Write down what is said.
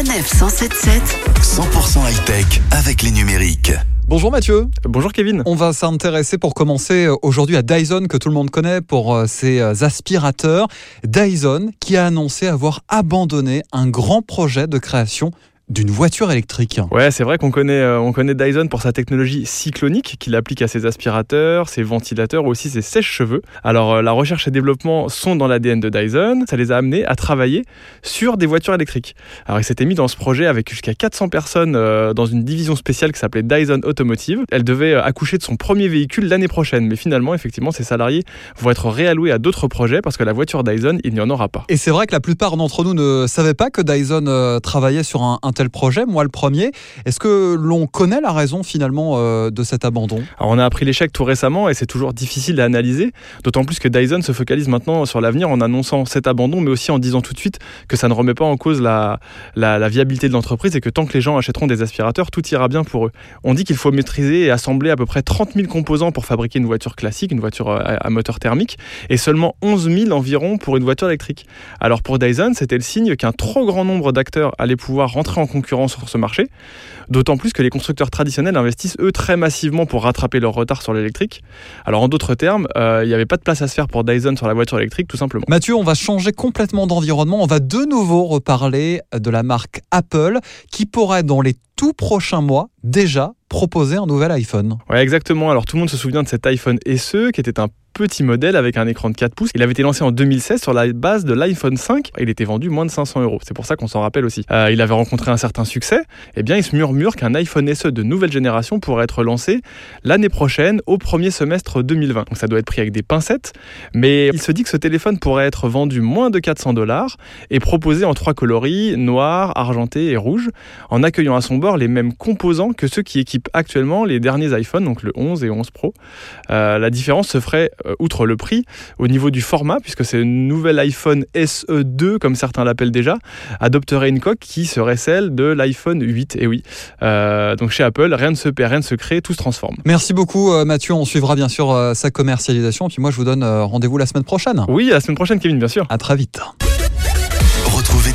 Sanef 177. 100% high-tech avec les numériques. Bonjour Mathieu. Bonjour Kevin. On va s'intéresser pour commencer euh, aujourd'hui à Dyson que tout le monde connaît pour euh, ses euh, aspirateurs. Dyson qui a annoncé avoir abandonné un grand projet de création d'une voiture électrique. Ouais, c'est vrai qu'on connaît, euh, on connaît Dyson pour sa technologie cyclonique qu'il applique à ses aspirateurs, ses ventilateurs ou aussi ses sèches-cheveux. Alors, euh, la recherche et développement sont dans l'ADN de Dyson. Ça les a amenés à travailler sur des voitures électriques. Alors, ils s'étaient mis dans ce projet avec jusqu'à 400 personnes euh, dans une division spéciale qui s'appelait Dyson Automotive. Elle devait accoucher de son premier véhicule l'année prochaine. Mais finalement, effectivement, ces salariés vont être réalloués à d'autres projets parce que la voiture Dyson, il n'y en aura pas. Et c'est vrai que la plupart d'entre nous ne savaient pas que Dyson travaillait sur un, un tel projet, moi le premier. Est-ce que l'on connaît la raison finalement euh, de cet abandon? Alors on a appris l'échec tout récemment et c'est toujours difficile à analyser, d'autant plus que Dyson se focalise maintenant sur l'avenir en annonçant cet abandon, mais aussi en disant tout de suite que ça ne remet pas en cause la, viabilité de l'entreprise et que tant que les gens achèteront des aspirateurs, tout ira bien pour eux. On dit qu'il faut maîtriser et assembler à peu près 30 000 composants pour fabriquer une voiture classique, une voiture à, à moteur thermique, et seulement 11 000 environ pour une voiture électrique. Alors pour Dyson, c'était le signe qu'un trop grand nombre d'acteurs allaient pouvoir rentrer en concurrence sur ce marché, d'autant plus que les constructeurs traditionnels investissent eux très massivement pour rattraper leur retard sur l'électrique. Alors en d'autres termes, euh, il n'y avait pas de place à se faire pour Dyson sur la voiture électrique tout simplement. Mathieu, on va changer complètement d'environnement. On va de nouveau reparler de la marque Apple qui pourrait dans les tout prochains mois déjà proposer un nouvel iPhone. Ouais, exactement. Alors tout le monde se souvient de cet iPhone SE qui était un petit modèle avec un écran de 4 pouces. Il avait été lancé en 2016 sur la base de l'iPhone 5 et il était vendu moins de 500 euros. C'est pour ça qu'on s'en rappelle aussi. Euh, il avait rencontré un certain succès. Eh bien, il se murmure qu'un iPhone SE de nouvelle génération pourrait être lancé l'année prochaine au premier semestre 2020. Donc ça doit être pris avec des pincettes. Mais il se dit que ce téléphone pourrait être vendu moins de 400 dollars et proposé en trois coloris, noir, argenté et rouge, en accueillant à son bord les mêmes composants que ceux qui équipent actuellement les derniers iPhones, donc le 11 et 11 Pro. Euh, la différence se ferait euh, outre le prix, au niveau du format, puisque ce nouvel iPhone SE2, comme certains l'appellent déjà, adopterait une coque qui serait celle de l'iPhone 8. Et oui, euh, donc chez Apple, rien ne se perd, rien ne se crée, tout se transforme. Merci beaucoup Mathieu, on suivra bien sûr sa commercialisation. Puis moi je vous donne rendez-vous la semaine prochaine. Oui, à la semaine prochaine, Kevin, bien sûr. À très vite.